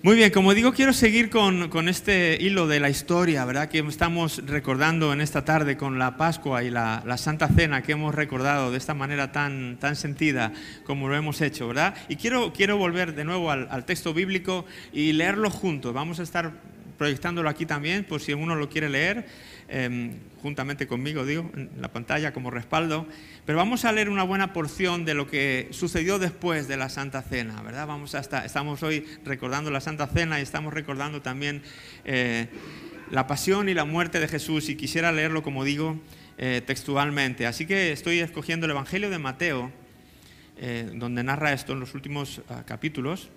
Muy bien, como digo, quiero seguir con, con, este hilo de la historia, ¿verdad? Que estamos recordando en esta tarde con la Pascua y la, la, Santa Cena que hemos recordado de esta manera tan, tan sentida como lo hemos hecho, ¿verdad? Y quiero, quiero volver de nuevo al, al texto bíblico y leerlo juntos. Vamos a estar proyectándolo aquí también, por si uno lo quiere leer, eh, juntamente conmigo, digo, en la pantalla como respaldo. Pero vamos a leer una buena porción de lo que sucedió después de la Santa Cena, ¿verdad? Vamos a estar, estamos hoy recordando la Santa Cena y estamos recordando también eh, la pasión y la muerte de Jesús y quisiera leerlo, como digo, eh, textualmente. Así que estoy escogiendo el Evangelio de Mateo, eh, donde narra esto en los últimos uh, capítulos,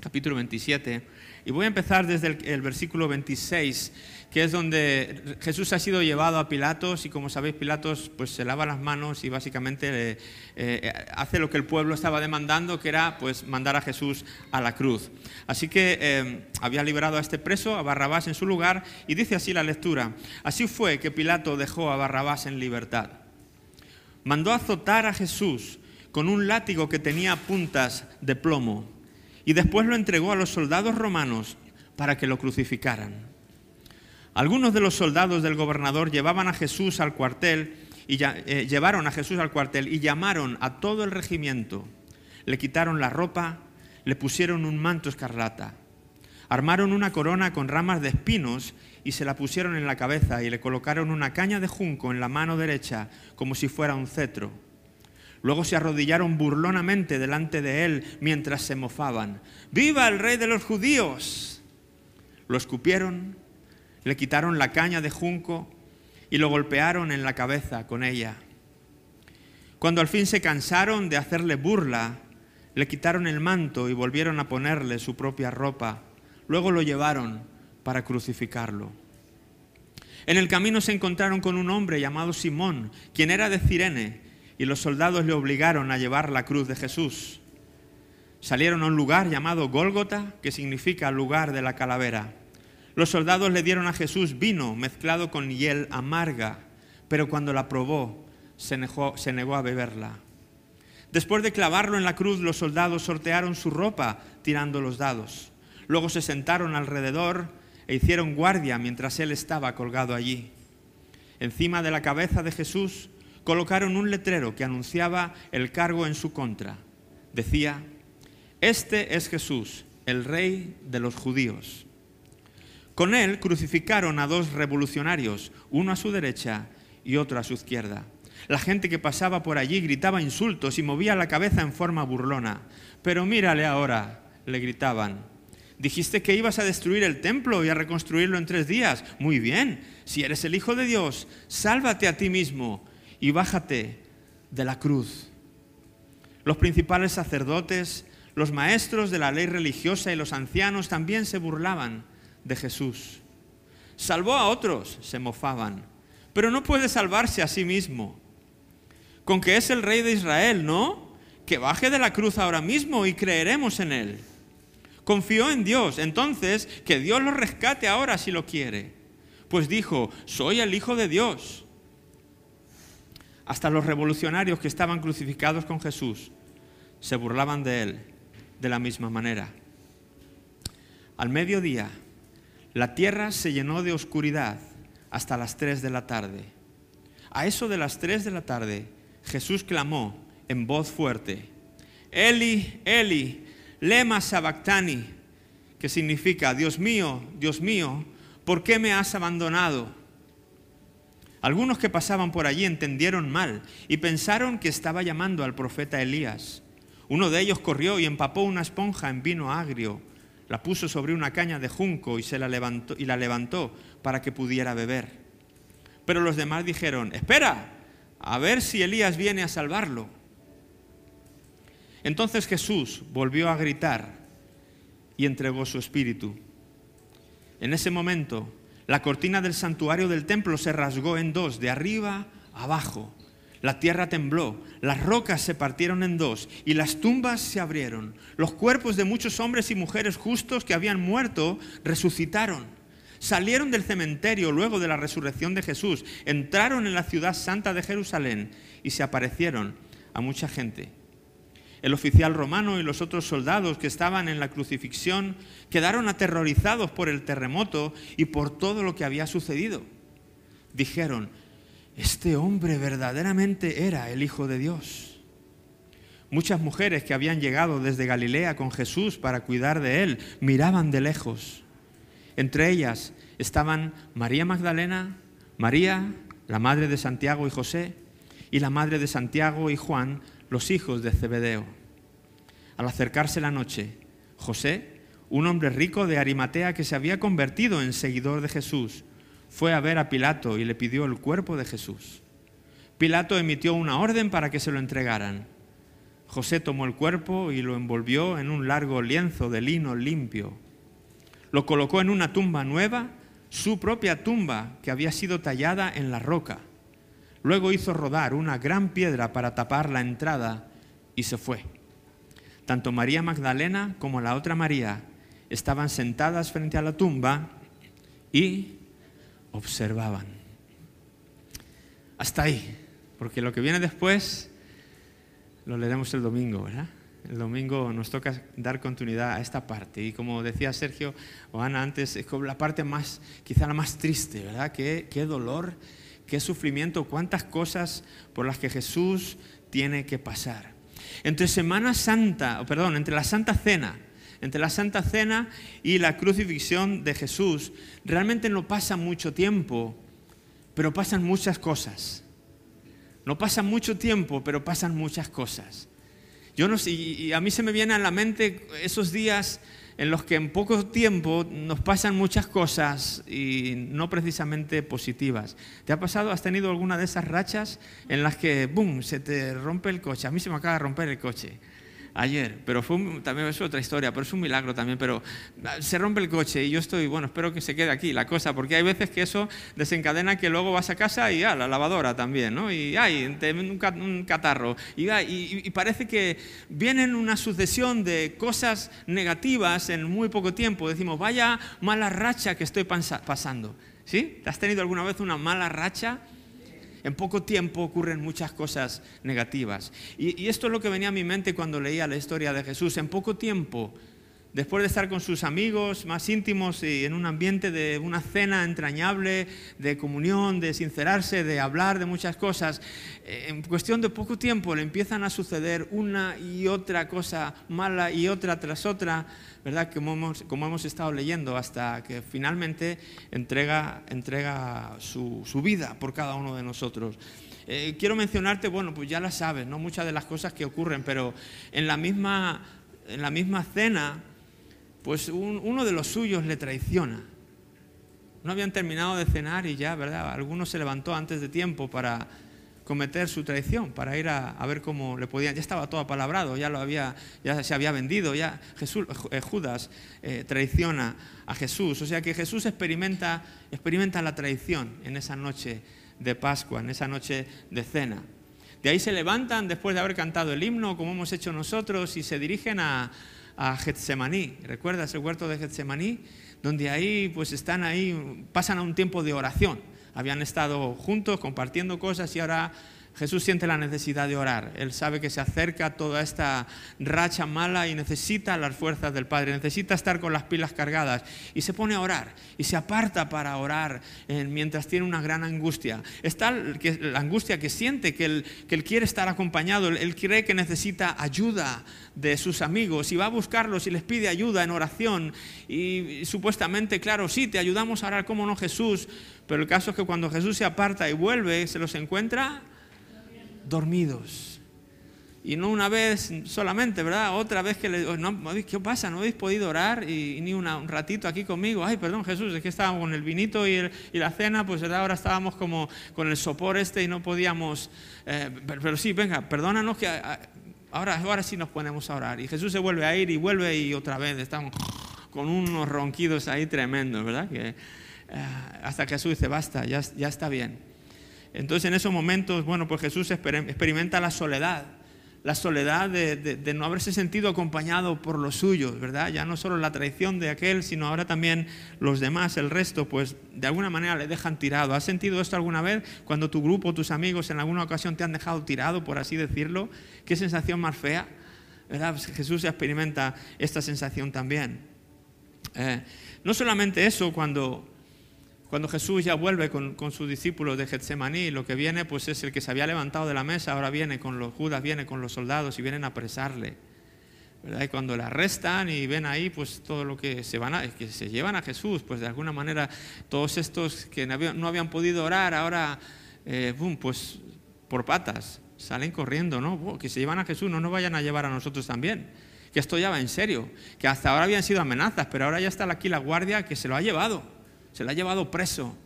capítulo 27, y voy a empezar desde el, versículo 26 que es donde Jesús ha sido llevado a Pilatos y como sabéis Pilatos pues se lava las manos y básicamente eh, hace lo que el pueblo estaba demandando que era pues mandar a Jesús a la cruz. Así que eh, había liberado a este preso, a Barrabás en su lugar y dice así la lectura, así fue que Pilato dejó a Barrabás en libertad. Mandó azotar a Jesús con un látigo que tenía puntas de plomo y después lo entregó a los soldados romanos para que lo crucificaran. Algunos de los soldados del gobernador llevaban a Jesús al cuartel y eh, llevaron a Jesús al cuartel y llamaron a todo el regimiento. Le quitaron la ropa, le pusieron un manto escarlata, armaron una corona con ramas de espinos y se la pusieron en la cabeza y le colocaron una caña de junco en la mano derecha como si fuera un cetro. Luego se arrodillaron burlonamente delante de él mientras se mofaban. ¡Viva el rey de los judíos! Lo escupieron le quitaron la caña de junco y lo golpearon en la cabeza con ella. Cuando al fin se cansaron de hacerle burla, le quitaron el manto y volvieron a ponerle su propia ropa. Luego lo llevaron para crucificarlo. En el camino se encontraron con un hombre llamado Simón, quien era de Cirene, y los soldados le obligaron a llevar la cruz de Jesús. Salieron a un lugar llamado Gólgota, que significa lugar de la calavera. Los soldados le dieron a Jesús vino mezclado con hiel amarga, pero cuando la probó se negó, se negó, a beberla. Después de clavarlo en la cruz, los soldados sortearon su ropa tirando los dados. Luego se sentaron alrededor e hicieron guardia mientras él estaba colgado allí. Encima de la cabeza de Jesús colocaron un letrero que anunciaba el cargo en su contra. Decía, Este es Jesús, el rey de los judíos. Con él crucificaron a dos revolucionarios, uno a su derecha y otro a su izquierda. La gente que pasaba por allí gritaba insultos y movía la cabeza en forma burlona. Pero mírale ahora, le gritaban. Dijiste que ibas a destruir el templo y a reconstruirlo en tres días. Muy bien, si eres el Hijo de Dios, sálvate a ti mismo y bájate de la cruz. Los principales sacerdotes, los maestros de la ley religiosa y los ancianos también se burlaban de Jesús. Salvó a otros, se mofaban, pero no puede salvarse a sí mismo. Con que es el rey de Israel, ¿no? Que baje de la cruz ahora mismo y creeremos en él. Confió en Dios, entonces que Dios lo rescate ahora si lo quiere. Pues dijo, soy el Hijo de Dios. Hasta los revolucionarios que estaban crucificados con Jesús se burlaban de él de la misma manera. Al mediodía, la tierra se llenó de oscuridad hasta las tres de la tarde. A eso de las tres de la tarde, Jesús clamó en voz fuerte, Eli, Eli, lema sabactani, que significa, Dios mío, Dios mío, ¿por qué me has abandonado? Algunos que pasaban por allí entendieron mal y pensaron que estaba llamando al profeta Elías. Uno de ellos corrió y empapó una esponja en vino agrio la puso sobre una caña de junco y, se la levantó, y la levantó para que pudiera beber. Pero los demás dijeron, espera, a ver si Elías viene a salvarlo. Entonces Jesús volvió a gritar y entregó su espíritu. En ese momento, la cortina del santuario del templo se rasgó en dos, de arriba abajo. La tierra tembló, las rocas se partieron en dos y las tumbas se abrieron. Los cuerpos de muchos hombres y mujeres justos que habían muerto resucitaron. Salieron del cementerio luego de la resurrección de Jesús, entraron en la ciudad santa de Jerusalén y se aparecieron a mucha gente. El oficial romano y los otros soldados que estaban en la crucifixión quedaron aterrorizados por el terremoto y por todo lo que había sucedido. Dijeron, este hombre verdaderamente era el Hijo de Dios. Muchas mujeres que habían llegado desde Galilea con Jesús para cuidar de él miraban de lejos. Entre ellas estaban María Magdalena, María, la madre de Santiago y José, y la madre de Santiago y Juan, los hijos de Zebedeo. Al acercarse la noche, José, un hombre rico de Arimatea que se había convertido en seguidor de Jesús, fue a ver a Pilato y le pidió el cuerpo de Jesús. Pilato emitió una orden para que se lo entregaran. José tomó el cuerpo y lo envolvió en un largo lienzo de lino limpio. Lo colocó en una tumba nueva, su propia tumba que había sido tallada en la roca. Luego hizo rodar una gran piedra para tapar la entrada y se fue. Tanto María Magdalena como la otra María estaban sentadas frente a la tumba y observaban. Hasta ahí, porque lo que viene después lo leeremos el domingo, ¿verdad? El domingo nos toca dar continuidad a esta parte. Y como decía Sergio o Ana antes, es como la parte más, quizá la más triste, ¿verdad? Qué, qué dolor qué sufrimiento, cuántas cosas por las que Jesús tiene que pasar. Entre Semana Santa, perdón, entre la Santa Cena, entre la Santa Cena y la crucifixión de Jesús, realmente no pasa mucho tiempo, pero pasan muchas cosas. No pasa mucho tiempo, pero pasan muchas cosas. Yo no sé, y a mí se me vienen a la mente esos días en los que en poco tiempo nos pasan muchas cosas y no precisamente positivas. ¿Te ha pasado, has tenido alguna de esas rachas en las que, boom, se te rompe el coche? A mí se me acaba de romper el coche ayer, pero fue también es otra historia, pero es un milagro también, pero ah, se rompe el coche y yo estoy, bueno, espero que se quede aquí la cosa, porque hay veces que eso desencadena que luego vas a casa y a ah, la lavadora también, ¿no? Y hay un catarro, y, y, parece que vienen una sucesión de cosas negativas en muy poco tiempo, decimos, vaya mala racha que estoy pasando, ¿sí? ¿Has tenido alguna vez una mala racha? En poco tiempo ocurren muchas cosas negativas. Y, esto es lo que venía a mi mente cuando leía la historia de Jesús. En poco tiempo, después de estar con sus amigos más íntimos y en un ambiente de una cena entrañable, de comunión, de sincerarse, de hablar de muchas cosas, eh, en cuestión de poco tiempo le empiezan a suceder una y otra cosa mala y otra tras otra ¿verdad? Como hemos, como hemos estado leyendo, hasta que finalmente entrega, entrega su, vida por cada uno de nosotros. Eh, quiero mencionarte, bueno, pues ya la sabes, ¿no? Muchas de las cosas que ocurren, pero en la misma, en la misma cena, pues uno de los suyos le traiciona. No habían terminado de cenar y ya, ¿verdad? Alguno se levantó antes de tiempo para cometer su traición, para ir a, ver cómo le podían. Ya estaba todo apalabrado, ya, lo había, ya se había vendido, ya Jesús, eh, Judas eh, traiciona a Jesús. O sea que Jesús experimenta, experimenta la traición en esa noche de Pascua, en esa noche de cena. De ahí se levantan después de haber cantado el himno, como hemos hecho nosotros, y se dirigen a, a Getsemaní. ¿Recuerdas el huerto de Getsemaní? Donde ahí, pues están ahí, pasan a un tiempo de oración habían estado juntos compartiendo cosas y ahora Jesús siente la necesidad de orar. Él sabe que se acerca toda esta racha mala y necesita las fuerzas del Padre, necesita estar con las pilas cargadas y se pone a orar y se aparta para orar eh, mientras tiene una gran angustia. Está la angustia que siente, que él, quiere estar acompañado, él cree que necesita ayuda de sus amigos y va a buscarlos y les pide ayuda en oración y, y supuestamente, claro, sí, te ayudamos a orar, ¿cómo no Jesús? Pero el caso es que cuando Jesús se aparta y vuelve, se los encuentra dormidos. Y no una vez solamente, ¿verdad? Otra vez que le no, ¿qué pasa? ¿No habéis podido orar? Y, ni un ratito aquí conmigo. Ay, perdón Jesús, es que estábamos con el vinito y, la cena, pues ahora estábamos como con el sopor este y no podíamos... Eh, pero, sí, venga, perdónanos que ahora, ahora sí nos ponemos a orar. Y Jesús se vuelve a ir y vuelve y otra vez estamos con unos ronquidos ahí tremendos, ¿verdad? Que, eh, hasta que Jesús dice, basta, ya, ya está bien. Entonces en esos momentos, bueno, pues Jesús experimenta la soledad, la soledad de, no haberse sentido acompañado por los suyos, ¿verdad? Ya no solo la traición de aquel, sino ahora también los demás, el resto, pues de alguna manera le dejan tirado. ¿Has sentido esto alguna vez cuando tu grupo, tus amigos en alguna ocasión te han dejado tirado, por así decirlo? ¿Qué sensación más fea? ¿verdad? Pues Jesús experimenta esta sensación también. Eh, no solamente eso, cuando, cuando Jesús ya vuelve con, con, sus discípulos de Getsemaní, lo que viene pues es el que se había levantado de la mesa, ahora viene con los Judas, viene con los soldados y vienen a apresarle. Y cuando le arrestan y ven ahí pues todo lo que se van a, que se llevan a Jesús, pues de alguna manera todos estos que no habían podido orar, ahora, eh, pues por patas, salen corriendo, ¿no? que se llevan a Jesús, no nos vayan a llevar a nosotros también. Que esto ya va en serio, que hasta ahora habían sido amenazas, pero ahora ya está aquí la guardia que se lo ha llevado, se lo ha llevado preso.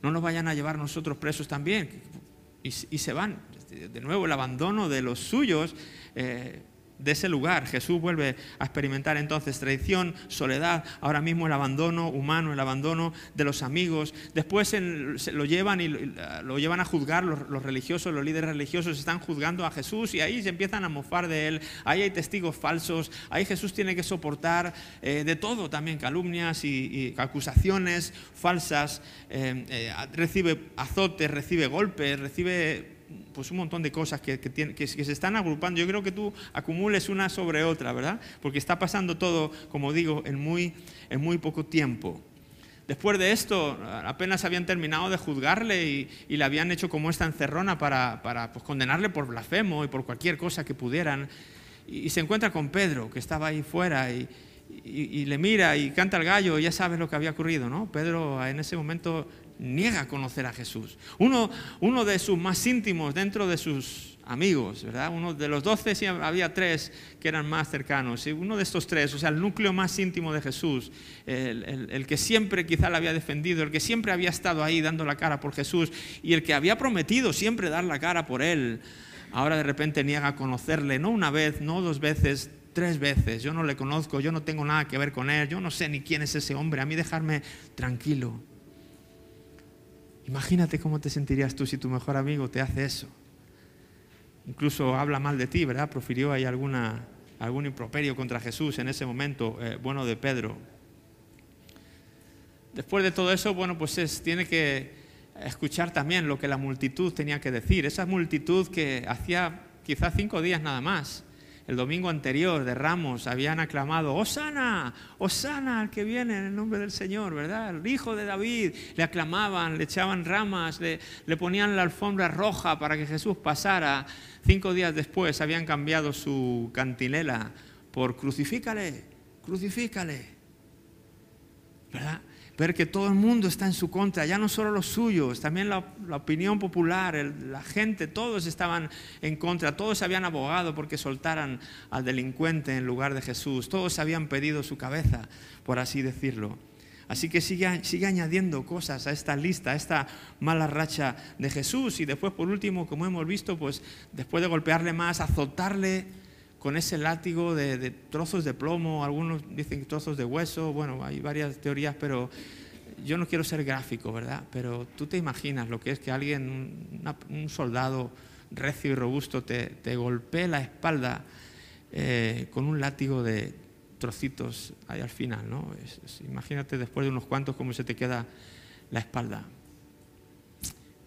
No nos vayan a llevar nosotros presos también. Y, se van. De nuevo, el abandono de los suyos. Eh, de ese lugar. Jesús vuelve a experimentar entonces traición, soledad, ahora mismo el abandono humano, el abandono de los amigos. Después lo llevan y lo llevan a juzgar los, religiosos, los líderes religiosos están juzgando a Jesús y ahí se empiezan a mofar de él. Ahí hay testigos falsos, ahí Jesús tiene que soportar eh, de todo también, calumnias y, acusaciones falsas. Eh, eh, recibe azotes, recibe golpes, recibe pues un montón de cosas que, que, se están agrupando. Yo creo que tú acumules una sobre otra, ¿verdad? Porque está pasando todo, como digo, en muy, en muy poco tiempo. Después de esto, apenas habían terminado de juzgarle y, le habían hecho como esta encerrona para, para pues, condenarle por blasfemo y por cualquier cosa que pudieran. Y, se encuentra con Pedro, que estaba ahí fuera, y, y, le mira y canta el gallo, y ya sabes lo que había ocurrido, ¿no? Pedro en ese momento niega conocer a Jesús. Uno, de sus más íntimos dentro de sus amigos, ¿verdad? Uno de los doce sí, había tres que eran más cercanos. Y uno de estos tres, o sea, el núcleo más íntimo de Jesús, el, el, que siempre quizá le había defendido, el que siempre había estado ahí dando la cara por Jesús y el que había prometido siempre dar la cara por él, ahora de repente niega conocerle, no una vez, no dos veces, tres veces. Yo no le conozco, yo no tengo nada que ver con él, yo no sé ni quién es ese hombre, a mí dejarme tranquilo. Imagínate cómo te sentirías tú si tu mejor amigo te hace eso. Incluso habla mal de ti, ¿verdad? Profirió ahí alguna, algún improperio contra Jesús en ese momento, eh, bueno, de Pedro. Después de todo eso, bueno, pues es, tiene que escuchar también lo que la multitud tenía que decir. Esa multitud que hacía quizás cinco días nada más el domingo anterior de Ramos habían aclamado, Osana, Osana, al que viene en el nombre del Señor, ¿verdad? El hijo de David. Le aclamaban, le echaban ramas, le, le ponían la alfombra roja para que Jesús pasara. Cinco días después habían cambiado su cantinela por crucifícale, crucifícale. ¿Verdad? Ver que todo el mundo está en su contra, ya no solo los suyos, también la, opinión popular, la gente, todos estaban en contra, todos habían abogado porque soltaran al delincuente en lugar de Jesús, todos habían pedido su cabeza, por así decirlo. Así que sigue, sigue añadiendo cosas a esta lista, a esta mala racha de Jesús. Y después, por último, como hemos visto, pues después de golpearle más, azotarle con ese látigo de, trozos de plomo, algunos dicen trozos de hueso, bueno, hay varias teorías, pero yo no quiero ser gráfico, ¿verdad? Pero tú te imaginas lo que es que alguien, un soldado recio y robusto, te, golpee la espalda eh, con un látigo de trocitos ahí al final, ¿no? imagínate después de unos cuantos cómo se te queda la espalda.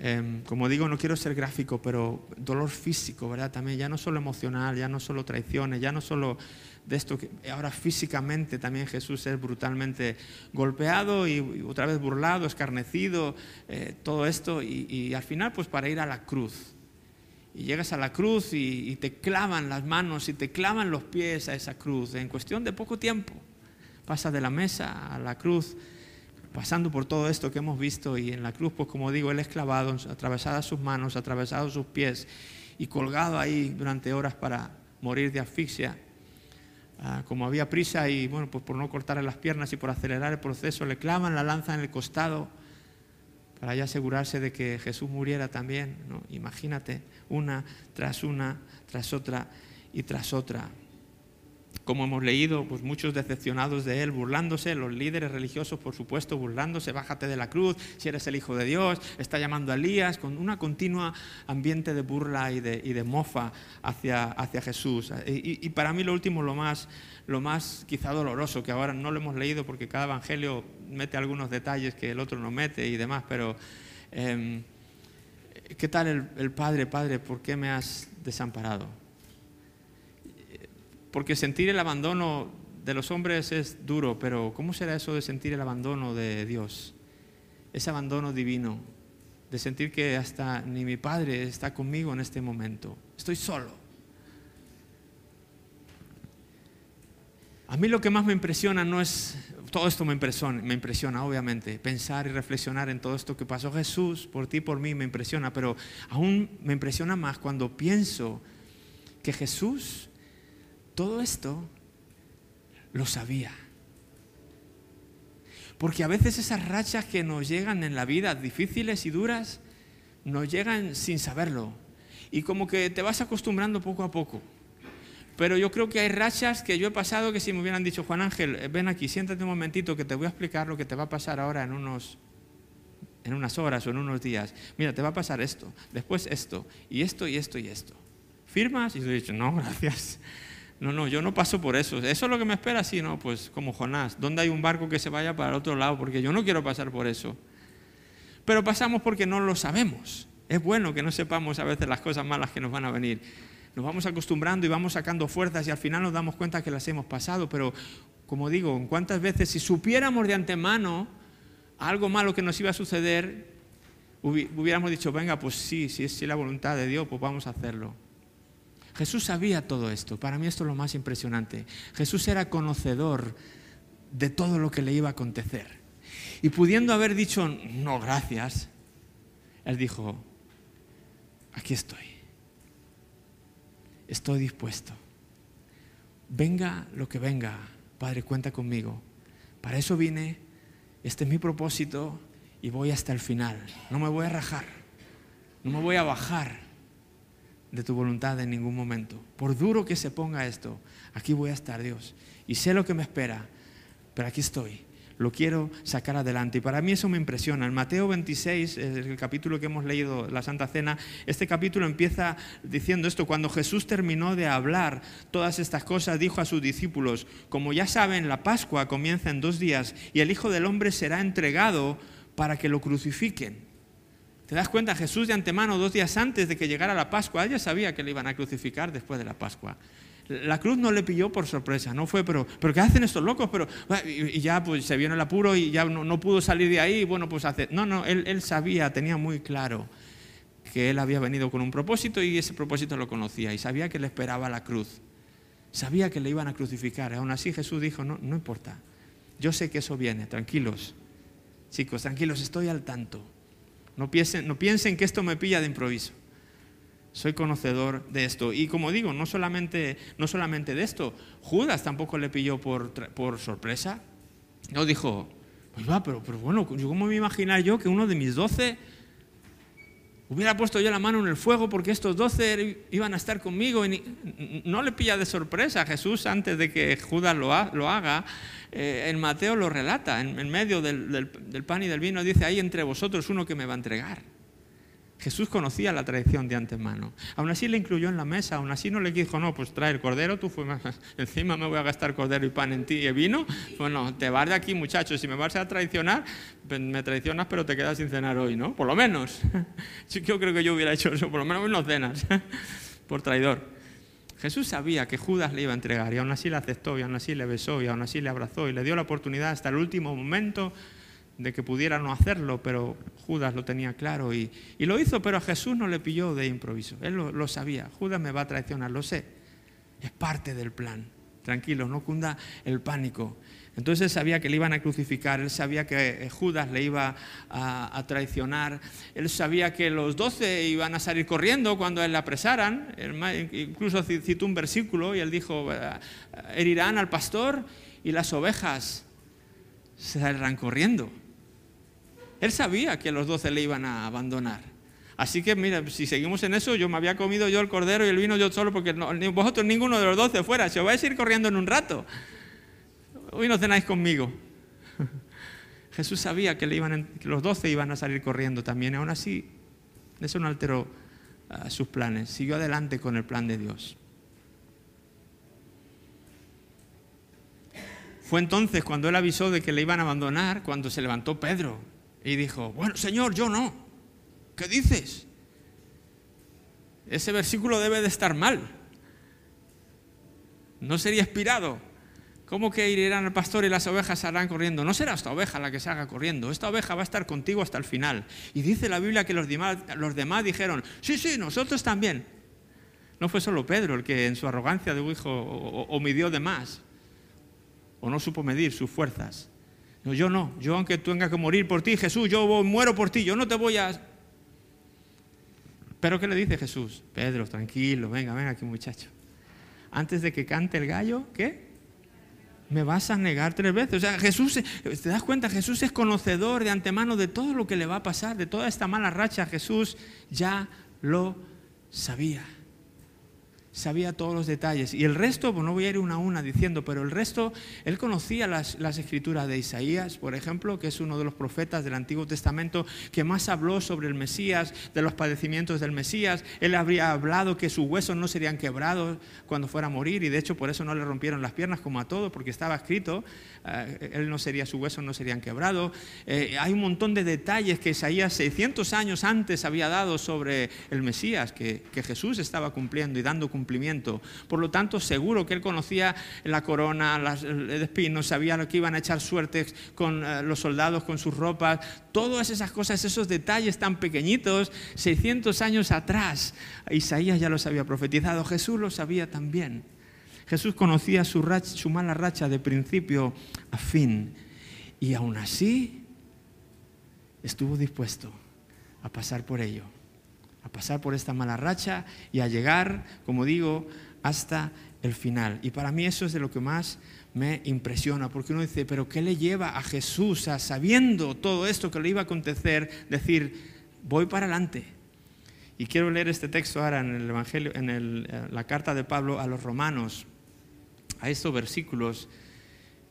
Em, como digo, no quiero ser gráfico, pero dolor físico, ¿verdad? También, ya no solo emocional, ya no solo traiciones, ya no solo de esto, que ahora físicamente también Jesús es brutalmente golpeado y, otra vez burlado, escarnecido, eh, todo esto, y, al final, pues para ir a la cruz. Y llegas a la cruz y, y te clavan las manos y te clavan los pies a esa cruz en cuestión de poco tiempo. Pasa de la mesa a la cruz pasando por todo esto que hemos visto y en la cruz, pues como digo, él es clavado, atravesadas sus manos, atravesados sus pies y colgado ahí durante horas para morir de asfixia. Ah, como había prisa y bueno, pues por no cortarle las piernas y por acelerar el proceso, le clavan la lanza en el costado para ya asegurarse de que Jesús muriera también. ¿no? Imagínate, una tras una, tras otra y tras otra como hemos leído, pues muchos decepcionados de él, burlándose, los líderes religiosos, por supuesto, burlándose, bájate de la cruz, si eres el Hijo de Dios, está llamando a Elías, con una continua ambiente de burla y de, mofa hacia, Jesús. Y, para mí lo último, lo más, lo más quizá doloroso, que ahora no lo hemos leído porque cada evangelio mete algunos detalles que el otro no mete y demás, pero em, ¿qué tal el Padre, Padre, por qué me has desamparado? Porque sentir el abandono de los hombres es duro, pero ¿cómo será eso de sentir el abandono de Dios? Ese abandono divino, de sentir que hasta ni mi Padre está conmigo en este momento. Estoy solo. A mí lo que más me impresiona no es, todo esto me impresiona, me impresiona obviamente, pensar y reflexionar en todo esto que pasó Jesús por ti, por mí, me impresiona, pero aún me impresiona más cuando pienso que Jesús todo esto lo sabía. Porque a veces esas rachas que nos llegan en la vida, difíciles y duras, nos llegan sin saberlo. Y como que te vas acostumbrando poco a poco. Pero yo creo que hay rachas que yo he pasado que si me hubieran dicho, Juan Ángel, ven aquí, siéntate un momentito que te voy a explicar lo que te va a pasar ahora en unos en unas horas o en unos días. Mira, te va a pasar esto, después esto, y esto, y esto, y esto. ¿Firmas? Y yo he dicho, no, gracias. No, no, yo no paso por eso. ¿Eso es lo que me espera? Sí, no, pues como Jonás. ¿Dónde hay un barco que se vaya para el otro lado? Porque yo no quiero pasar por eso. Pero pasamos porque no lo sabemos. Es bueno que no sepamos a veces las cosas malas que nos van a venir nos vamos acostumbrando y vamos sacando fuerzas y al final nos damos cuenta que las hemos pasado, pero como digo, ¿en cuántas veces si supiéramos de antemano algo malo que nos iba a suceder, hubiéramos dicho, venga, pues sí, si es la voluntad de Dios, pues vamos a hacerlo? Jesús sabía todo esto, para mí esto es lo más impresionante. Jesús era conocedor de todo lo que le iba a acontecer. Y pudiendo haber dicho, no, gracias, Él dijo, aquí estoy estoy dispuesto. Venga lo que venga, Padre, cuenta conmigo. Para eso vine, este es mi propósito y voy hasta el final. No me voy a rajar, no me voy a bajar de tu voluntad en ningún momento. Por duro que se ponga esto, aquí voy a estar, Dios. Y sé lo que me espera, pero aquí estoy lo quiero sacar adelante. Y para mí eso me impresiona. En Mateo 26, el capítulo que hemos leído, la Santa Cena, este capítulo empieza diciendo esto. Cuando Jesús terminó de hablar todas estas cosas, dijo a sus discípulos, como ya saben, la Pascua comienza en dos días y el Hijo del Hombre será entregado para que lo crucifiquen. ¿Te das cuenta? Jesús de antemano, dos días antes de que llegara la Pascua, ya sabía que le iban a crucificar después de la Pascua. La cruz no le pilló por sorpresa, no fue, pero, pero ¿qué hacen estos locos? Pero, y, ya pues se vio en el apuro y ya no, pudo salir de ahí, bueno, pues hace... No, no, él, él sabía, tenía muy claro que él había venido con un propósito y ese propósito lo conocía y sabía que le esperaba la cruz. Sabía que le iban a crucificar. Aún así Jesús dijo, no, no importa, yo sé que eso viene, tranquilos. Chicos, tranquilos, estoy al tanto. No piensen, no piensen que esto me pilla de improviso soy conocedor de esto. Y como digo, no solamente, no solamente de esto, Judas tampoco le pilló por, por sorpresa. No dijo, pues va, pero, pero bueno, ¿cómo me imaginar yo que uno de mis doce hubiera puesto yo la mano en el fuego porque estos doce iban a estar conmigo? Y no le pilla de sorpresa. Jesús, antes de que Judas lo, lo haga, eh, en Mateo lo relata, en, medio del, del pan y del vino, dice, hay entre vosotros uno que me va a entregar. Jesús conocía la tradición de antemano. Aún así le incluyó en la mesa, aún así no le dijo, no, pues trae el cordero, tú encima me voy a gastar cordero y pan en ti y vino. Bueno, te vas de aquí, muchachos, si me vas a traicionar, pues me traicionas, pero te quedas sin cenar hoy, ¿no? Por lo menos. Yo creo que yo hubiera hecho eso, por lo menos no cenas, por traidor. Jesús sabía que Judas le iba a entregar y aún así le aceptó y aún así le besó y aún así le abrazó y le dio la oportunidad hasta el último momento de que pudiera no hacerlo, pero Judas lo tenía claro y, lo hizo, pero a Jesús no le pilló de improviso. Él lo, sabía. Judas me va a traicionar, lo sé. Es parte del plan. Tranquilo, no cunda el pánico. Entonces él sabía que le iban a crucificar, él sabía que eh, Judas le iba a, traicionar, él sabía que los doce iban a salir corriendo cuando él le apresaran. incluso citó un versículo y él dijo, eh, herirán al pastor y las ovejas se saldrán corriendo. Él sabía que los doce le iban a abandonar. Así que, mira, si seguimos en eso, yo me había comido yo el cordero y el vino yo solo, porque vosotros ninguno de los doce fuera, se vais a ir corriendo en un rato. Hoy no cenáis conmigo. Jesús sabía que, le iban, los doce iban a salir corriendo también, aún así, eso no alteró ah, sus planes, siguió adelante con el plan de Dios. Fue entonces cuando él avisó de que le iban a abandonar, cuando se levantó Pedro y dijo, bueno, Señor, yo no. ¿Qué dices? Ese versículo debe de estar mal. No sería inspirado. ¿Cómo que irán al pastor y las ovejas saldrán corriendo? No será esta oveja la que salga corriendo, esta oveja va a estar contigo hasta el final. Y dice la Biblia que los demás, los demás dijeron, sí, sí, nosotros también. No fue solo Pedro el que en su arrogancia de hijo o, o midió de más, o no supo medir sus fuerzas. No, yo no, yo aunque tenga que morir por ti, Jesús, yo muero por ti, yo no te voy a... Pero ¿qué le dice Jesús? Pedro, tranquilo, venga, venga aquí muchacho. Antes de que cante el gallo, ¿qué? Me vas a negar tres veces. O sea, Jesús, ¿te das cuenta? Jesús es conocedor de antemano de todo lo que le va a pasar, de toda esta mala racha. Jesús ya lo sabía sabía todos los detalles. Y el resto, pues no voy a ir una a una diciendo, pero el resto, él conocía las, escrituras de Isaías, por ejemplo, que es uno de los profetas del Antiguo Testamento que más habló sobre el Mesías, de los padecimientos del Mesías. Él habría hablado que sus huesos no serían quebrados cuando fuera a morir, y de hecho por eso no le rompieron las piernas como a todo, porque estaba escrito, eh, él no sería, sus huesos no serían quebrados. Eh, hay un montón de detalles que Isaías 600 años antes había dado sobre el Mesías, que, que Jesús estaba cumpliendo y dando cumplimiento Por lo tanto, seguro que él conocía la corona, las, el espino, sabía lo que iban a echar suerte con eh, los soldados, con sus ropas, todas esas cosas, esos detalles tan pequeñitos, 600 años atrás, Isaías ya los había profetizado, Jesús lo sabía también. Jesús conocía su, su mala racha de principio a fin y aún así estuvo dispuesto a pasar por ello a pasar por esta mala racha y a llegar, como digo, hasta el final. Y para mí eso es de lo que más me impresiona, porque uno dice, pero ¿qué le lleva a Jesús a sabiendo todo esto que le iba a acontecer, decir, voy para adelante? Y quiero leer este texto ahora en el Evangelio, en eh, la carta de Pablo a los romanos, a estos versículos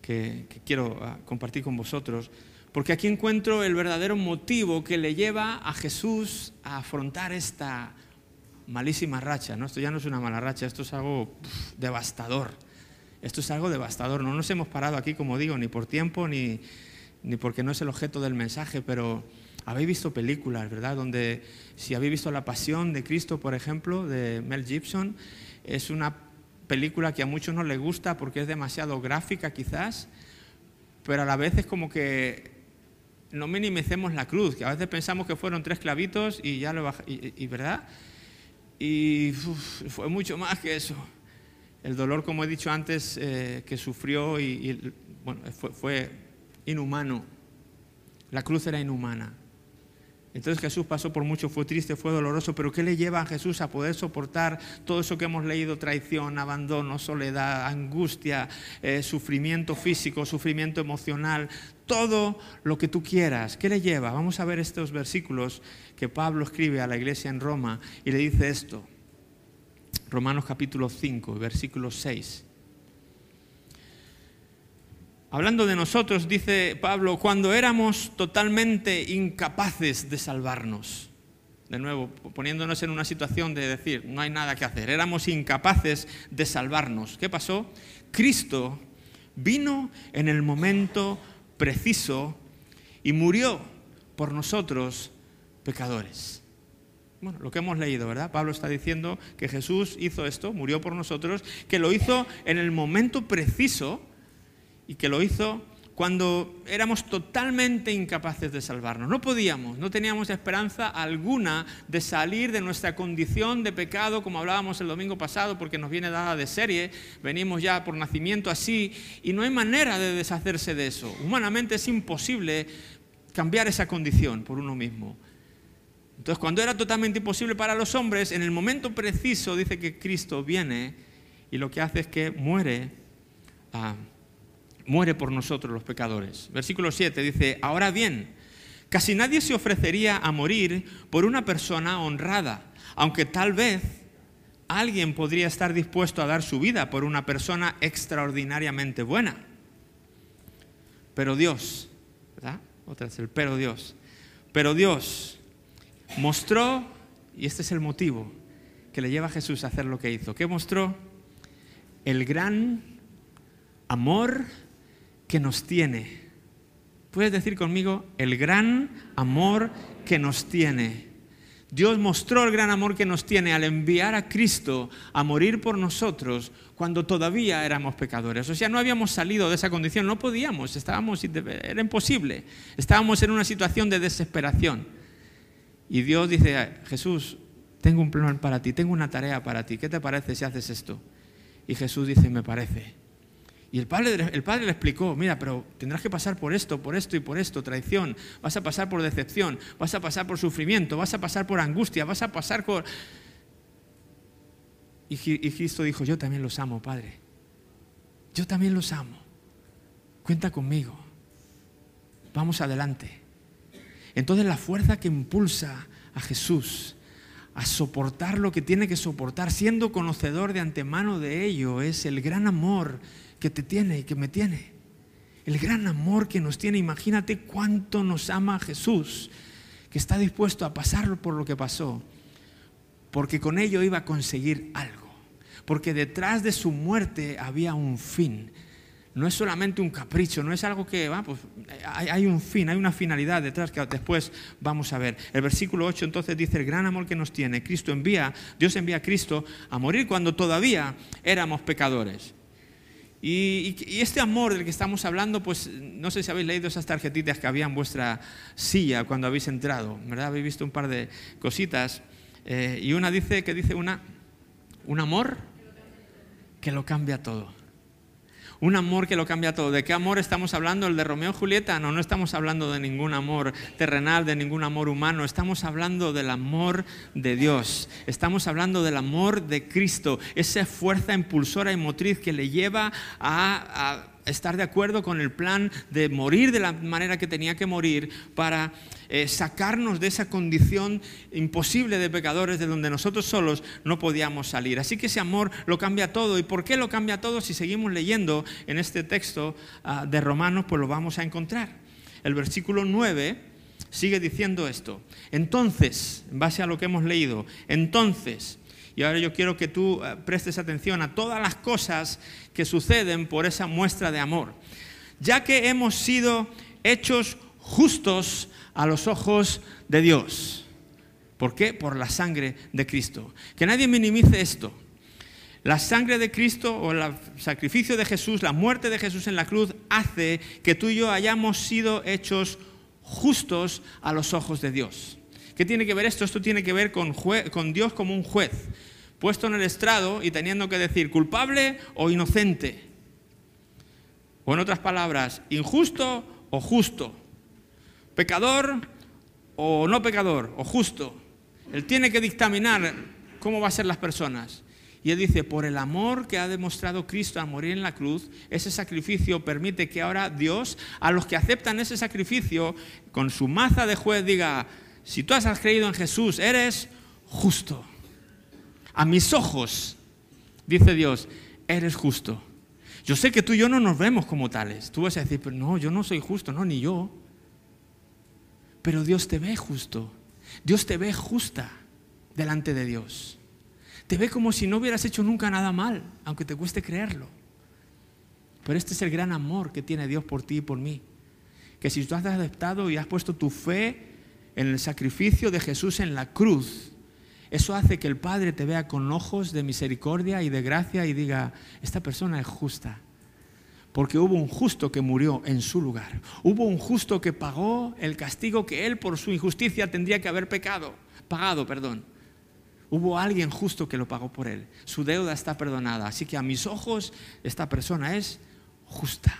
que quiero ah, compartir con vosotros. Porque aquí encuentro el verdadero motivo que le lleva a Jesús a afrontar esta malísima racha. ¿no? Esto ya no es una mala racha, esto es algo devastador. Esto es algo devastador. No nos hemos parado aquí, como digo, ni por tiempo ni, ni porque no es el objeto del mensaje, pero habéis visto películas, ¿verdad? Donde si habéis visto La Pasión de Cristo, por ejemplo, de Mel Gibson, es una película que a muchos no les gusta porque es demasiado gráfica quizás, pero a la vez es como que no minimicemos la cruz, que a veces pensamos que fueron tres clavitos y ya lo bajamos, y, ¿verdad? Y fue mucho más que eso. El dolor, como he dicho antes, eh, que sufrió y, bueno, fue inhumano. La cruz era inhumana. Entonces Jesús pasó por mucho, fue triste, fue doloroso, pero ¿qué le lleva a Jesús a poder soportar todo eso que hemos leído? Traición, abandono, soledad, angustia, eh, sufrimiento físico, sufrimiento emocional, todo lo que tú quieras. ¿Qué le lleva? Vamos a ver estos versículos que Pablo escribe a la iglesia en Roma y le dice esto. Romanos capítulo 5, versículo 6. Hablando de nosotros, dice Pablo, cuando éramos totalmente incapaces de salvarnos. De nuevo, poniéndonos en una situación de decir, no hay nada que hacer, éramos incapaces de salvarnos. ¿Qué pasó? Cristo vino en el momento preciso y murió por nosotros pecadores. Bueno, lo que hemos leído, ¿verdad? Pablo está diciendo que Jesús hizo esto, murió por nosotros, que lo hizo en el momento preciso y que lo hizo cuando éramos totalmente incapaces de salvarnos. No podíamos, no teníamos esperanza alguna de salir de nuestra condición de pecado, como hablábamos el domingo pasado, porque nos viene dada de serie, venimos ya por nacimiento así, y no hay manera de deshacerse de eso. Humanamente es imposible cambiar esa condición por uno mismo. Entonces, cuando era totalmente imposible para los hombres, en el momento preciso dice que Cristo viene y lo que hace es que muere. a muere por nosotros los pecadores. Versículo 7 dice, ahora bien, casi nadie se ofrecería a morir por una persona honrada, aunque tal vez alguien podría estar dispuesto a dar su vida por una persona extraordinariamente buena. Pero Dios, ¿verdad? Otra vez el pero Dios. Pero Dios mostró, y este es el motivo que le lleva a Jesús a hacer lo que hizo, ¿qué mostró? El gran amor que nos tiene. Puedes decir conmigo, el gran amor que nos tiene. Dios mostró el gran amor que nos tiene al enviar a Cristo a morir por nosotros cuando todavía éramos pecadores. O sea, no habíamos salido de esa condición, no podíamos, estábamos, era imposible. Estábamos en una situación de desesperación. Y Dios dice, Jesús, tengo un plan para ti, tengo una tarea para ti, ¿qué te parece si haces esto? Y Jesús dice, me parece. Y el padre, el padre le explicó, mira, pero tendrás que pasar por esto, por esto y por esto, traición, vas a pasar por decepción, vas a pasar por sufrimiento, vas a pasar por angustia, vas a pasar por... Y, Cristo dijo, yo también los amo, Padre. Yo también los amo. Cuenta conmigo. Vamos adelante. Entonces la fuerza que impulsa a Jesús a soportar lo que tiene que soportar, siendo conocedor de antemano de ello, es el gran amor que te tiene y que me tiene. El gran amor que nos tiene. Imagínate cuánto nos ama Jesús, que está dispuesto a pasar por lo que pasó, porque con ello iba a conseguir algo. Porque detrás de su muerte había un fin. No es solamente un capricho, no es algo que, va, pues hay, hay, un fin, hay una finalidad detrás que después vamos a ver. El versículo 8 entonces dice, el gran amor que nos tiene, Cristo envía, Dios envía a Cristo a morir cuando todavía éramos pecadores. Y, este amor del que estamos hablando, pues no sé si habéis leído esas tarjetitas que había en vuestra silla cuando habéis entrado, ¿verdad? Habéis visto un par de cositas. Eh, y una dice que dice una, un amor que lo cambia todo. Un amor que lo cambia todo. ¿De qué amor estamos hablando? ¿El de Romeo y Julieta? No, no estamos hablando de ningún amor terrenal, de ningún amor humano. Estamos hablando del amor de Dios. Estamos hablando del amor de Cristo. Esa fuerza impulsora y motriz que le lleva a, a estar de acuerdo con el plan de morir de la manera que tenía que morir para eh, sacarnos de esa condición imposible de pecadores de donde nosotros solos no podíamos salir. Así que ese amor lo cambia todo. ¿Y por qué lo cambia todo? Si seguimos leyendo en este texto uh, de Romanos, pues lo vamos a encontrar. El versículo 9 sigue diciendo esto. Entonces, en base a lo que hemos leído, entonces, y ahora yo quiero que tú uh, prestes atención a todas las cosas que suceden por esa muestra de amor. Ya que hemos sido hechos justos a los ojos de Dios. ¿Por qué? Por la sangre de Cristo. Que nadie minimice esto. La sangre de Cristo o el sacrificio de Jesús, la muerte de Jesús en la cruz, hace que tú y yo hayamos sido hechos justos a los ojos de Dios. ¿Qué tiene que ver esto? Esto tiene que ver con, Dios como un juez, puesto en el estrado y teniendo que decir culpable o inocente. O en otras palabras, injusto o justo pecador o no pecador, o justo. Él tiene que dictaminar cómo van a ser las personas. Y él dice, por el amor que ha demostrado Cristo a morir en la cruz, ese sacrificio permite que ahora Dios, a los que aceptan ese sacrificio, con su maza de juez diga, si tú has creído en Jesús, eres justo. A mis ojos, dice Dios, eres justo. Yo sé que tú y yo no nos vemos como tales. Tú vas a decir, pero no, yo no soy justo, no, ni yo. Pero Dios te ve justo. Dios te ve justa delante de Dios. Te ve como si no hubieras hecho nunca nada mal, aunque te cueste creerlo. Pero este es el gran amor que tiene Dios por ti y por mí. Que si tú has aceptado y has puesto tu fe en el sacrificio de Jesús en la cruz, eso hace que el Padre te vea con ojos de misericordia y de gracia y diga, esta persona es justa porque hubo un justo que murió en su lugar. Hubo un justo que pagó el castigo que él por su injusticia tendría que haber pecado, pagado, perdón. Hubo alguien justo que lo pagó por él. Su deuda está perdonada. Así que a mis ojos esta persona es justa.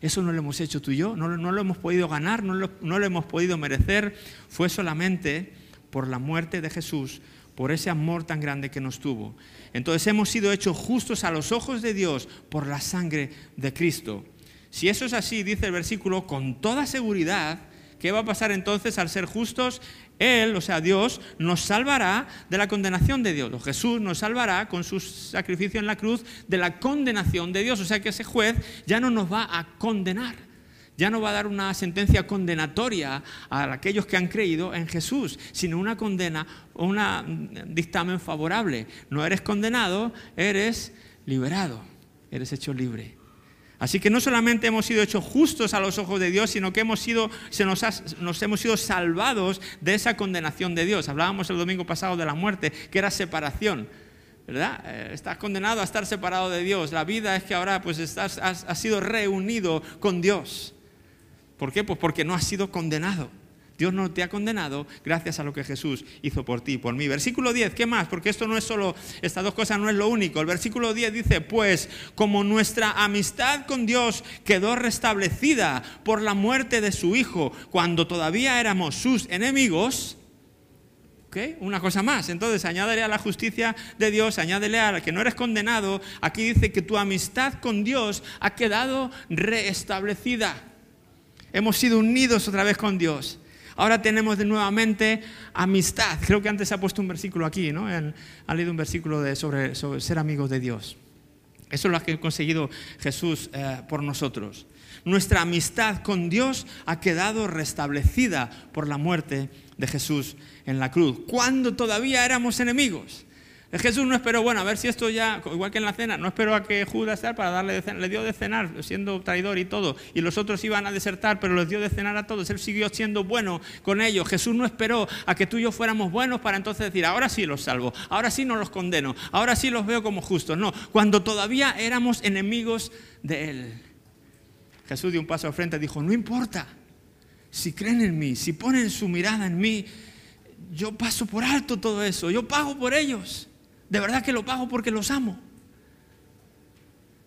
Eso no lo hemos hecho tú y yo, no, lo hemos podido ganar, no no lo hemos podido merecer. Fue solamente por la muerte de Jesús, por ese amor tan grande que nos tuvo. Entonces hemos sido hechos justos a los ojos de Dios por la sangre de Cristo. Si eso es así, dice el versículo, con toda seguridad, ¿qué va a pasar entonces al ser justos? Él, o sea, Dios, nos salvará de la condenación de Dios. O Jesús nos salvará con su sacrificio en la cruz de la condenación de Dios. O sea que ese juez ya no nos va a condenar ya no va a dar una sentencia condenatoria a aquellos que han creído en Jesús, sino una condena o un dictamen favorable. No eres condenado, eres liberado, eres hecho libre. Así que no solamente hemos sido hechos justos a los ojos de Dios, sino que hemos sido, se nos, nos, hemos sido salvados de esa condenación de Dios. Hablábamos el domingo pasado de la muerte, que era separación. ¿verdad? Eh, estás condenado a estar separado de Dios. La vida es que ahora pues estás, has, has sido reunido con Dios. ¿Por qué? Pues porque no has sido condenado. Dios no te ha condenado gracias a lo que Jesús hizo por ti y por mí. Versículo 10, ¿qué más? Porque esto no es solo, estas dos cosas no es lo único. El versículo 10 dice, pues como nuestra amistad con Dios quedó restablecida por la muerte de su Hijo cuando todavía éramos sus enemigos, una cosa más. Entonces, añádele a la justicia de Dios, añádele a que no eres condenado. Aquí dice que tu amistad con Dios ha quedado restablecida. Hemos sido unidos otra vez con Dios. Ahora tenemos de nuevamente amistad. Creo que antes se ha puesto un versículo aquí, ¿no? ha leído un versículo de, sobre, ser amigos de Dios. Eso es lo que ha conseguido Jesús eh, por nosotros. Nuestra amistad con Dios ha quedado restablecida por la muerte de Jesús en la cruz, cuando todavía éramos enemigos. Jesús no esperó, bueno, a ver si esto ya, igual que en la cena, no esperó a que Judas sea para darle de cenar, le dio de cenar siendo traidor y todo, y los otros iban a desertar, pero les dio de cenar a todos, él siguió siendo bueno con ellos. Jesús no esperó a que tú y yo fuéramos buenos para entonces decir, ahora sí los salvo, ahora sí no los condeno, ahora sí los veo como justos. No, cuando todavía éramos enemigos de él. Jesús dio un paso al frente y dijo, no importa, si creen en mí, si ponen su mirada en mí, yo paso por alto todo eso, yo pago por ellos. De verdad que lo pago porque los amo.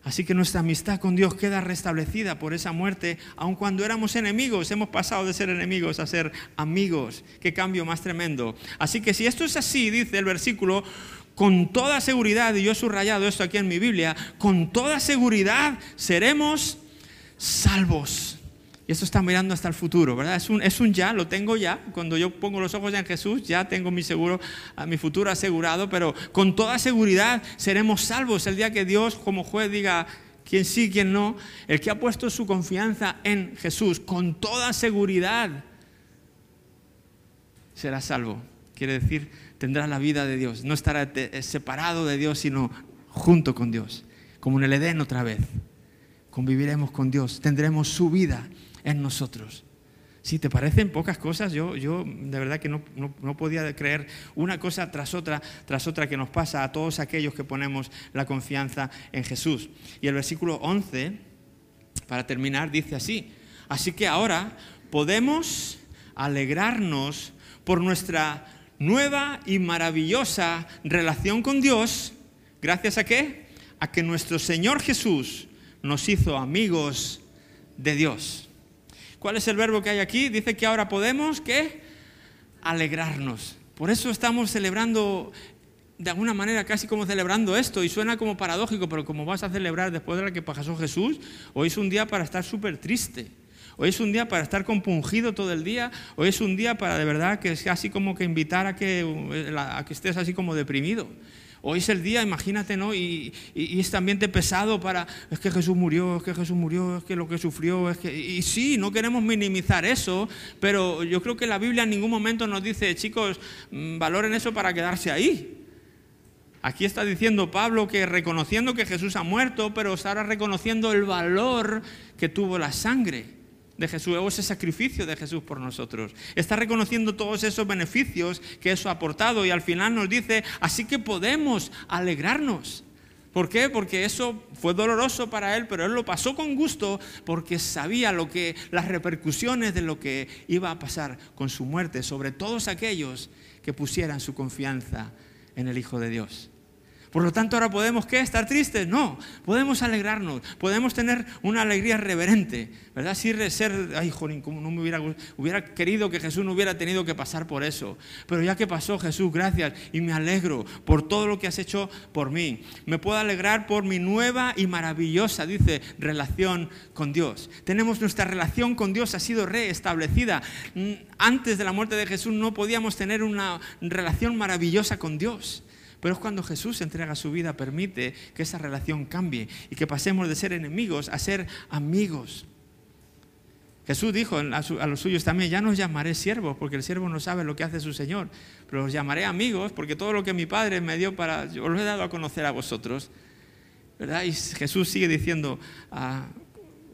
Así que nuestra amistad con Dios queda restablecida por esa muerte, aun cuando éramos enemigos, hemos pasado de ser enemigos a ser amigos. Qué cambio más tremendo. Así que si esto es así, dice el versículo, con toda seguridad, y yo he subrayado esto aquí en mi Biblia, con toda seguridad seremos salvos. Y esto está mirando hasta el futuro, ¿verdad? Es un, es un ya, lo tengo ya. Cuando yo pongo los ojos en Jesús, ya tengo mi seguro, mi futuro asegurado, pero con toda seguridad seremos salvos el día que Dios como juez diga quién sí, quién no. El que ha puesto su confianza en Jesús, con toda seguridad, será salvo. Quiere decir, tendrá la vida de Dios. No estará separado de Dios, sino junto con Dios, como en el Edén otra vez. Conviviremos con Dios, tendremos su vida en nosotros. Si te parecen pocas cosas, yo, yo de verdad que no, no, podía creer una cosa tras otra, tras otra que nos pasa a todos aquellos que ponemos la confianza en Jesús. Y el versículo 11, para terminar, dice así, así que ahora podemos alegrarnos por nuestra nueva y maravillosa relación con Dios, gracias a qué? A que nuestro Señor Jesús nos hizo amigos de Dios. ¿Cuál es el verbo que hay aquí? Dice que ahora podemos, ¿qué? Alegrarnos. Por eso estamos celebrando de alguna manera casi como celebrando esto y suena como paradójico, pero como vas a celebrar después de lo que pasó Jesús, hoy es un día para estar súper triste. Hoy es un día para estar compungido todo el día. Hoy es un día para de verdad que es así como que invitar a que, a que estés así como deprimido. Hoy es el día, imagínate, ¿no? Y, este ambiente pesado para, es que Jesús murió, es que Jesús murió, es que lo que sufrió, es que... Y sí, no queremos minimizar eso, pero yo creo que la Biblia en ningún momento nos dice, chicos, mm, valoren eso para quedarse ahí. Aquí está diciendo Pablo que reconociendo que Jesús ha muerto, pero está ahora reconociendo el valor que tuvo la sangre de Jesús, o ese sacrificio de Jesús por nosotros. Está reconociendo todos esos beneficios que eso ha aportado y al final nos dice, así que podemos alegrarnos. ¿Por qué? Porque eso fue doloroso para él, pero él lo pasó con gusto porque sabía lo que las repercusiones de lo que iba a pasar con su muerte sobre todos aquellos que pusieran su confianza en el Hijo de Dios. Por lo tanto, ahora podemos ¿qué? ¿Estar tristes? No, podemos alegrarnos, podemos tener una alegría reverente, ¿verdad? Sí, ser, ay, jolín, como no me hubiera, hubiera querido que Jesús no hubiera tenido que pasar por eso. Pero ya que pasó Jesús, gracias, y me alegro por todo lo que has hecho por mí. Me puedo alegrar por mi nueva y maravillosa, dice, relación con Dios. Tenemos nuestra relación con Dios, ha sido reestablecida. Mm, antes de la muerte de Jesús no podíamos tener una relación maravillosa con Dios. Pero es cuando Jesús entrega su vida, permite que esa relación cambie y que pasemos de ser enemigos a ser amigos. Jesús dijo a los suyos también, ya no os llamaré siervos, porque el siervo no sabe lo que hace su Señor, pero os llamaré amigos, porque todo lo que mi Padre me dio para, os lo he dado a conocer a vosotros. ¿verdad? Y Jesús sigue diciendo,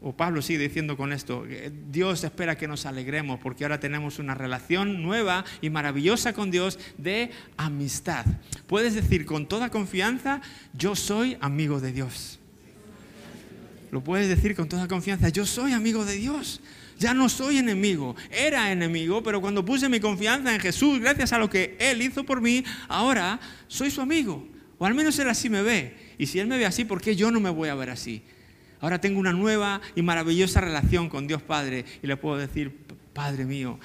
o Pablo sigue diciendo con esto, Dios espera que nos alegremos porque ahora tenemos una relación nueva y maravillosa con Dios de amistad. Puedes decir con toda confianza, yo soy amigo de Dios. Lo puedes decir con toda confianza, yo soy amigo de Dios. Ya no soy enemigo, era enemigo, pero cuando puse mi confianza en Jesús, gracias a lo que Él hizo por mí, ahora soy su amigo. O al menos Él así me ve. Y si Él me ve así, ¿por qué yo no me voy a ver así? Ahora tengo una nueva y maravillosa relación con Dios Padre y le puedo decir, Padre mío,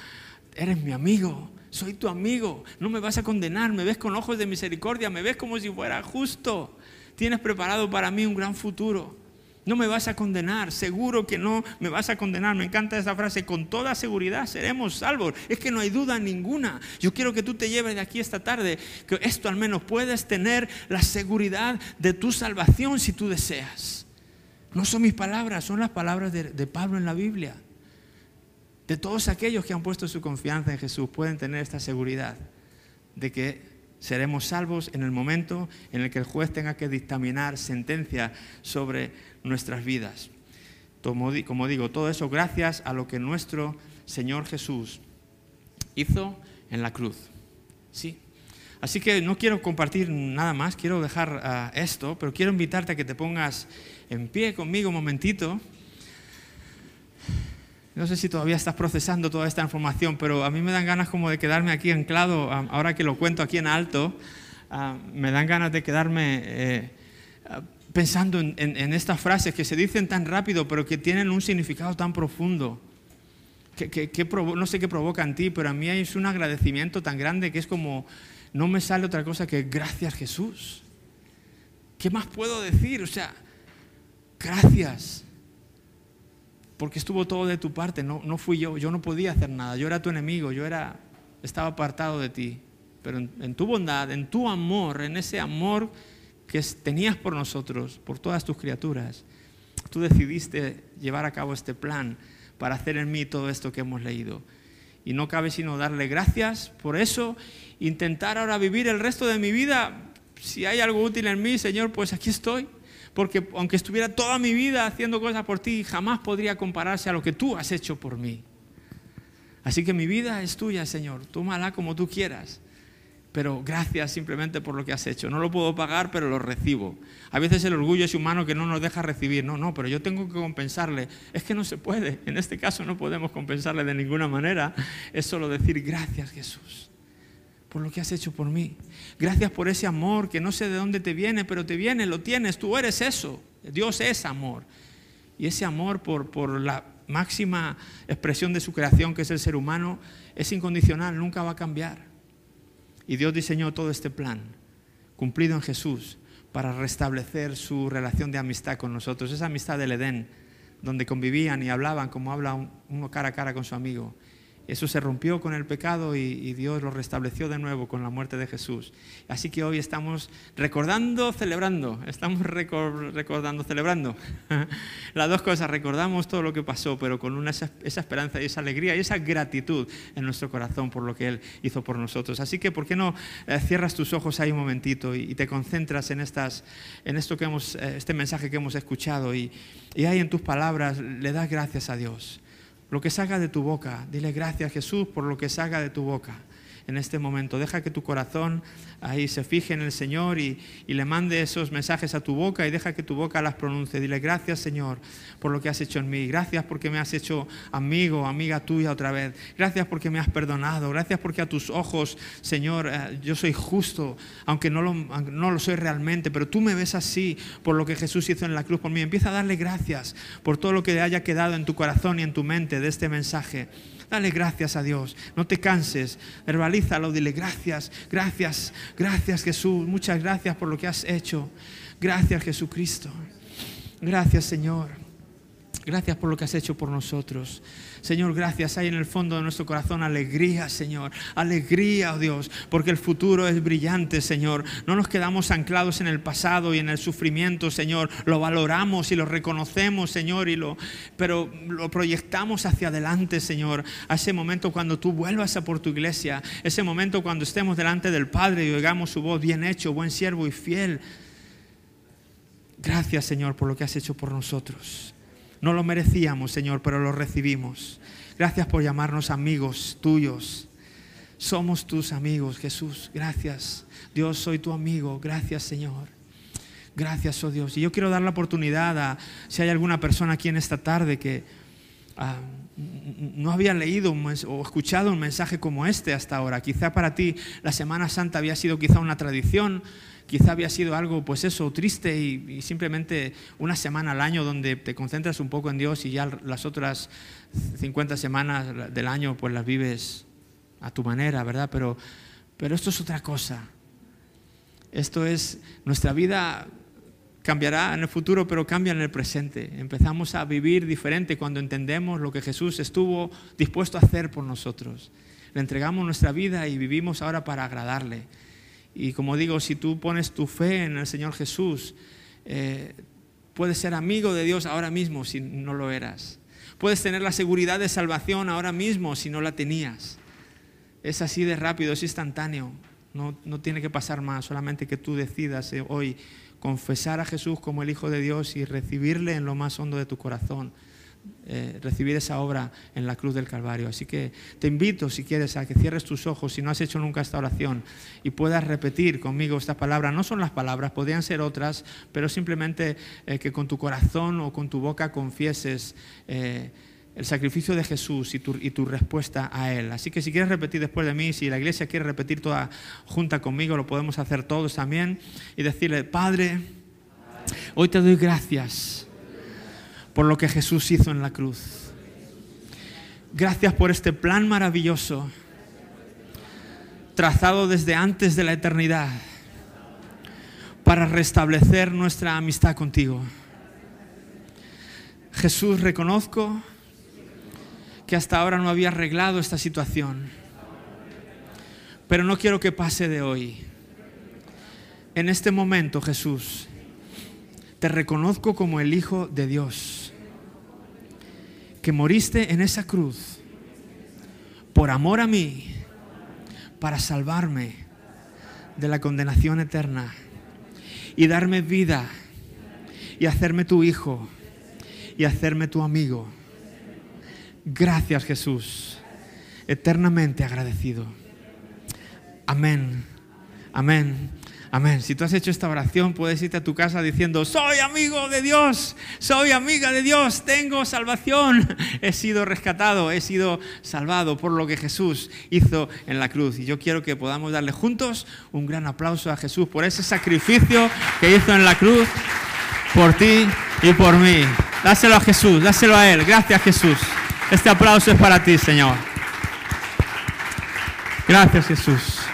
eres mi amigo, soy tu amigo, no me vas a condenar, me ves con ojos de misericordia, me ves como si fuera justo, tienes preparado para mí un gran futuro. No me vas a condenar, seguro que no me vas a condenar. Me encanta esa frase, con toda seguridad seremos salvos. Es que no hay duda ninguna. Yo quiero que tú te lleves de aquí esta tarde, que esto al menos puedes tener la seguridad de tu salvación si tú deseas. No son mis palabras, son las palabras de, Pablo en la Biblia. De todos aquellos que han puesto su confianza en Jesús pueden tener esta seguridad de que seremos salvos en el momento en el que el juez tenga que dictaminar sentencia sobre nuestras vidas. Como digo, todo eso gracias a lo que nuestro Señor Jesús hizo en la cruz. Sí. Así que no quiero compartir nada más, quiero dejar ah, esto, pero quiero invitarte a que te pongas en pie conmigo un momentito. No sé si todavía estás procesando toda esta información, pero a mí me dan ganas como de quedarme aquí anclado, ahora que lo cuento aquí en alto, ah, me dan ganas de quedarme eh, ah, pensando en, estas frases que se dicen tan rápido, pero que tienen un significado tan profundo. Que, no sé qué provoca en ti, pero a mí es un agradecimiento tan grande que es como, no me sale otra cosa que gracias Jesús. ¿Qué más puedo decir? O sea, gracias. Porque estuvo todo de tu parte, no, no fui yo, yo no podía hacer nada, yo era tu enemigo, yo era, estaba apartado de ti. Pero en, tu bondad, en tu amor, en ese amor que tenías por nosotros, por todas tus criaturas, tú decidiste llevar a cabo este plan para hacer en mí todo esto que hemos leído. Y no cabe sino darle gracias por eso, intentar ahora vivir el resto de mi vida. Si hay algo útil en mí, Señor, pues aquí estoy porque aunque estuviera toda mi vida haciendo cosas por ti, jamás podría compararse a lo que tú has hecho por mí. Así que mi vida es tuya, Señor, tómala como tú quieras. Pero gracias simplemente por lo que has hecho. No lo puedo pagar, pero lo recibo. A veces el orgullo es humano que no nos deja recibir. No, no, pero yo tengo que compensarle. Es que no se puede. En este caso no podemos compensarle de ninguna manera. Es solo decir gracias, Jesús por lo que has hecho por mí. Gracias por ese amor que no sé de dónde te viene, pero te viene, lo tienes, tú eres eso. Dios es amor. Y ese amor por, por la máxima expresión de su creación, que es el ser humano, es incondicional, nunca va a cambiar. Y Dios diseñó todo este plan, cumplido en Jesús, para restablecer su relación de amistad con nosotros, esa amistad del Edén, donde convivían y hablaban como habla uno cara a cara con su amigo. Eso se rompió con el pecado y, Dios lo restableció de nuevo con la muerte de Jesús. Así que hoy estamos recordando, celebrando. Estamos recordando, celebrando. Las dos cosas, recordamos todo lo que pasó, pero con esa, esperanza y esa alegría y esa gratitud en nuestro corazón por lo que Él hizo por nosotros. Así que, ¿por qué no eh, cierras tus ojos ahí un momentito y, te concentras en, estas, en esto que hemos, eh, este mensaje que hemos escuchado y, y ahí en tus palabras le das gracias a Dios? Lo que salga de tu boca, dile gracias Jesús por lo que salga de tu boca en este momento. Deja que tu corazón ahí se fije en el Señor y, le mande esos mensajes a tu boca y deja que tu boca las pronuncie. Dile gracias Señor por lo que has hecho en mí. Gracias porque me has hecho amigo, amiga tuya otra vez. Gracias porque me has perdonado. Gracias porque a tus ojos, Señor, eh, yo soy justo, aunque no lo, no lo soy realmente, pero tú me ves así por lo que Jesús hizo en la cruz por mí. Empieza a darle gracias por todo lo que haya quedado en tu corazón y en tu mente de este mensaje. Dale gracias a Dios. No te canses. Verbalízalo. Dile gracias, gracias, gracias Jesús. Muchas gracias por lo que has hecho. Gracias Jesucristo. Gracias Señor. Gracias por lo que has hecho por nosotros. Señor, gracias. Hay en el fondo de nuestro corazón alegría, Señor. Alegría, oh Dios, porque el futuro es brillante, Señor. No nos quedamos anclados en el pasado y en el sufrimiento, Señor. Lo valoramos y lo reconocemos, Señor, y lo, pero lo proyectamos hacia adelante, Señor. A ese momento cuando tú vuelvas a por tu iglesia, ese momento cuando estemos delante del Padre y oigamos su voz, bien hecho, buen siervo y fiel. Gracias, Señor, por lo que has hecho por nosotros. No lo merecíamos, Señor, pero lo recibimos. Gracias por llamarnos amigos tuyos. Somos tus amigos, Jesús. Gracias. Dios, soy tu amigo. Gracias, Señor. Gracias, oh Dios. Y yo quiero dar la oportunidad a, si hay alguna persona aquí en esta tarde que ah, no había leído o escuchado un mensaje como este hasta ahora. Quizá para ti la Semana Santa había sido quizá una tradición, quizá había sido algo, pues eso, triste y, simplemente una semana al año donde te concentras un poco en Dios y ya las otras 50 semanas del año pues las vives a tu manera, ¿verdad? Pero, pero esto es otra cosa. Esto es nuestra vida cambiará en el futuro, pero cambia en el presente. Empezamos a vivir diferente cuando entendemos lo que Jesús estuvo dispuesto a hacer por nosotros. Le entregamos nuestra vida y vivimos ahora para agradarle. Y como digo, si tú pones tu fe en el Señor Jesús, eh, puedes ser amigo de Dios ahora mismo si no lo eras. Puedes tener la seguridad de salvación ahora mismo si no la tenías. Es así de rápido, es instantáneo. No, no tiene que pasar más, solamente que tú decidas eh, hoy confesar a Jesús como el Hijo de Dios y recibirle en lo más hondo de tu corazón. Eh, recibir esa obra en la cruz del Calvario. Así que te invito, si quieres, a que cierres tus ojos, si no has hecho nunca esta oración, y puedas repetir conmigo estas palabras. No son las palabras, podrían ser otras, pero simplemente eh, que con tu corazón o con tu boca confieses. Eh, el sacrificio de Jesús y tu, respuesta a Él. Así que si quieres repetir después de mí, si la iglesia quiere repetir toda junta conmigo, lo podemos hacer todos también y decirle, Padre, hoy te doy gracias por lo que Jesús hizo en la cruz. Gracias por este plan maravilloso trazado desde antes de la eternidad para restablecer nuestra amistad contigo. Jesús, reconozco que hasta ahora no había arreglado esta situación. Pero no quiero que pase de hoy. En este momento, Jesús, te reconozco como el Hijo de Dios, que moriste en esa cruz por amor a mí, para salvarme de la condenación eterna y darme vida y hacerme tu hijo y hacerme tu amigo. Gracias Jesús, eternamente agradecido. Amén, amén, amén. Si tú has hecho esta oración, puedes irte a tu casa diciendo, soy amigo de Dios, soy amiga de Dios, tengo salvación, he sido rescatado, he sido salvado por lo que Jesús hizo en la cruz. Y yo quiero que podamos darle juntos un gran aplauso a Jesús por ese sacrificio que hizo en la cruz por ti y por mí. Dáselo a Jesús, dáselo a Él. Gracias Jesús. Este aplauso es para ti, Señor. Gracias, Jesús.